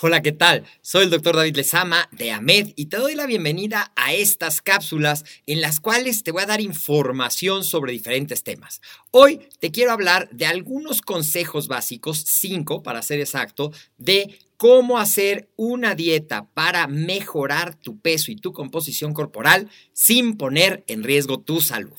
Hola, ¿qué tal? Soy el doctor David Lezama de AMED y te doy la bienvenida a estas cápsulas en las cuales te voy a dar información sobre diferentes temas. Hoy te quiero hablar de algunos consejos básicos, cinco para ser exacto, de cómo hacer una dieta para mejorar tu peso y tu composición corporal sin poner en riesgo tu salud.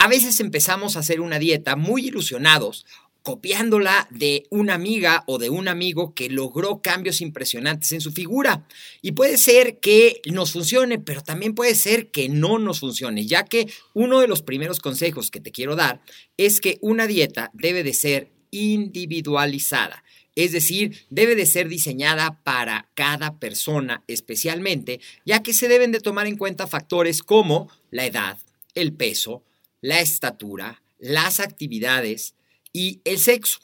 A veces empezamos a hacer una dieta muy ilusionados copiándola de una amiga o de un amigo que logró cambios impresionantes en su figura. Y puede ser que nos funcione, pero también puede ser que no nos funcione, ya que uno de los primeros consejos que te quiero dar es que una dieta debe de ser individualizada. Es decir, debe de ser diseñada para cada persona especialmente, ya que se deben de tomar en cuenta factores como la edad, el peso, la estatura, las actividades, y el sexo.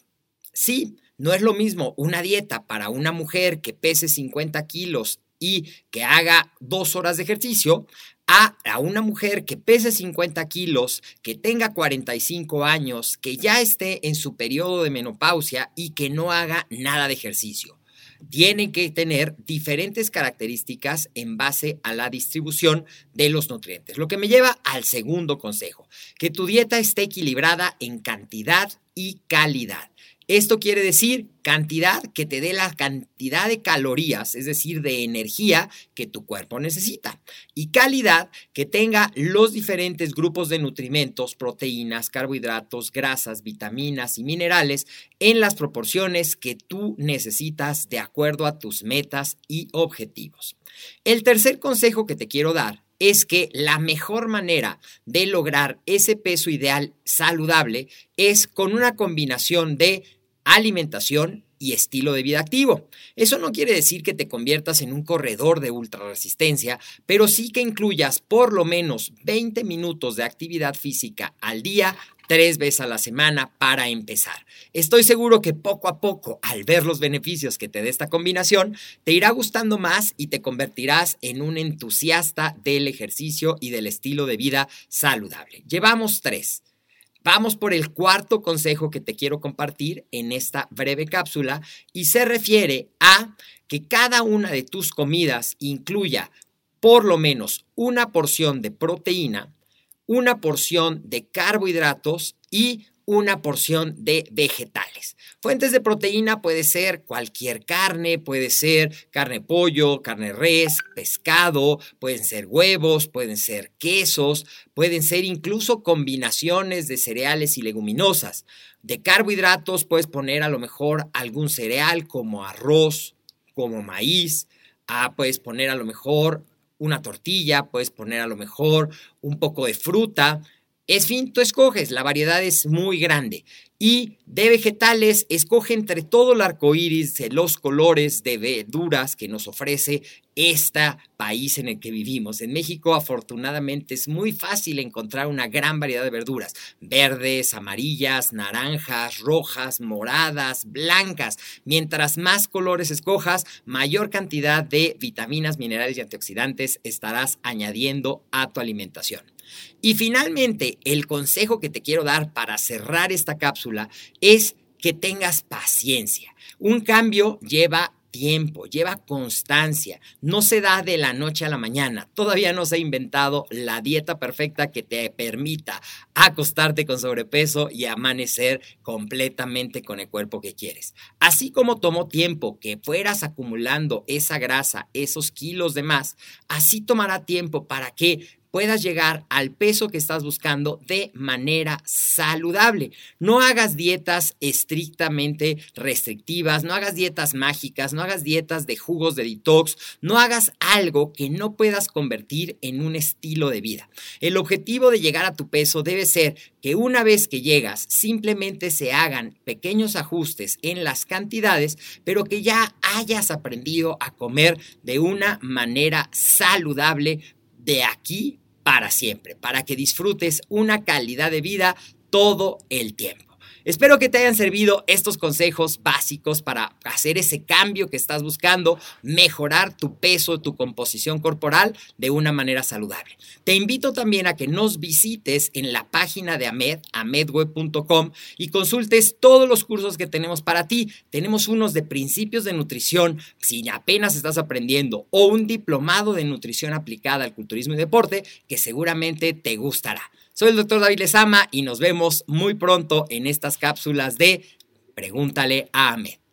Sí, no es lo mismo una dieta para una mujer que pese 50 kilos y que haga dos horas de ejercicio a, a, una mujer que pese 50 kilos, que tenga 45 años, que ya esté en su periodo de menopausia y que no haga nada de ejercicio. Tienen que tener diferentes características en base a la distribución de los nutrientes. Lo que me lleva al segundo consejo, que tu dieta esté equilibrada en cantidad y calidad. Esto quiere decir cantidad que te dé la cantidad de calorías, es decir, de energía que tu cuerpo necesita. Y calidad que tenga los diferentes grupos de nutrimentos, proteínas, carbohidratos, grasas, vitaminas y minerales en las proporciones que tú necesitas de acuerdo a tus metas y objetivos. El tercer consejo que te quiero dar es que la mejor manera de lograr ese peso ideal saludable es con una combinación de alimentación y estilo de vida activo. Eso no quiere decir que te conviertas en un corredor de ultrarresistencia, pero sí que incluyas por lo menos 20 minutos de actividad física al día tres veces a la semana para empezar. Estoy seguro que poco a poco, al ver los beneficios que te dé esta combinación, te irá gustando más y te convertirás en un entusiasta del ejercicio y del estilo de vida saludable. Llevamos tres. Vamos por el cuarto consejo que te quiero compartir en esta breve cápsula y se refiere a que cada una de tus comidas incluya por lo menos una porción de proteína, una porción de carbohidratos y una porción de vegetales. Fuentes de proteína puede ser cualquier carne, puede ser carne pollo, carne res, pescado, pueden ser huevos, pueden ser quesos, pueden ser incluso combinaciones de cereales y leguminosas. De carbohidratos puedes poner a lo mejor algún cereal como arroz, como maíz, ah, puedes poner a lo mejor una tortilla, puedes poner a lo mejor un poco de fruta. Es fin, tú escoges, la variedad es muy grande. Y de vegetales, escoge entre todo el arco iris de los colores de verduras que nos ofrece este país en el que vivimos. En México, afortunadamente, es muy fácil encontrar una gran variedad de verduras: verdes, amarillas, naranjas, rojas, moradas, blancas. Mientras más colores escojas, mayor cantidad de vitaminas, minerales y antioxidantes estarás añadiendo a tu alimentación. Y finalmente, el consejo que te quiero dar para cerrar esta cápsula es que tengas paciencia. Un cambio lleva tiempo, lleva constancia, no se da de la noche a la mañana. Todavía no se ha inventado la dieta perfecta que te permita acostarte con sobrepeso y amanecer completamente con el cuerpo que quieres. Así como tomó tiempo que fueras acumulando esa grasa, esos kilos de más, así tomará tiempo para que puedas llegar al peso que estás buscando de manera saludable. No hagas dietas estrictamente restrictivas, no hagas dietas mágicas, no hagas dietas de jugos de detox, no hagas algo que no puedas convertir en un estilo de vida. El objetivo de llegar a tu peso debe ser que una vez que llegas simplemente se hagan pequeños ajustes en las cantidades, pero que ya hayas aprendido a comer de una manera saludable de aquí para siempre, para que disfrutes una calidad de vida todo el tiempo. Espero que te hayan servido estos consejos básicos para hacer ese cambio que estás buscando, mejorar tu peso, tu composición corporal de una manera saludable. Te invito también a que nos visites en la página de AMED, amedweb.com, y consultes todos los cursos que tenemos para ti. Tenemos unos de principios de nutrición, si apenas estás aprendiendo, o un diplomado de nutrición aplicada al culturismo y deporte que seguramente te gustará. Soy el doctor David Lezama y nos vemos muy pronto en estas cápsulas de Pregúntale a Ahmed.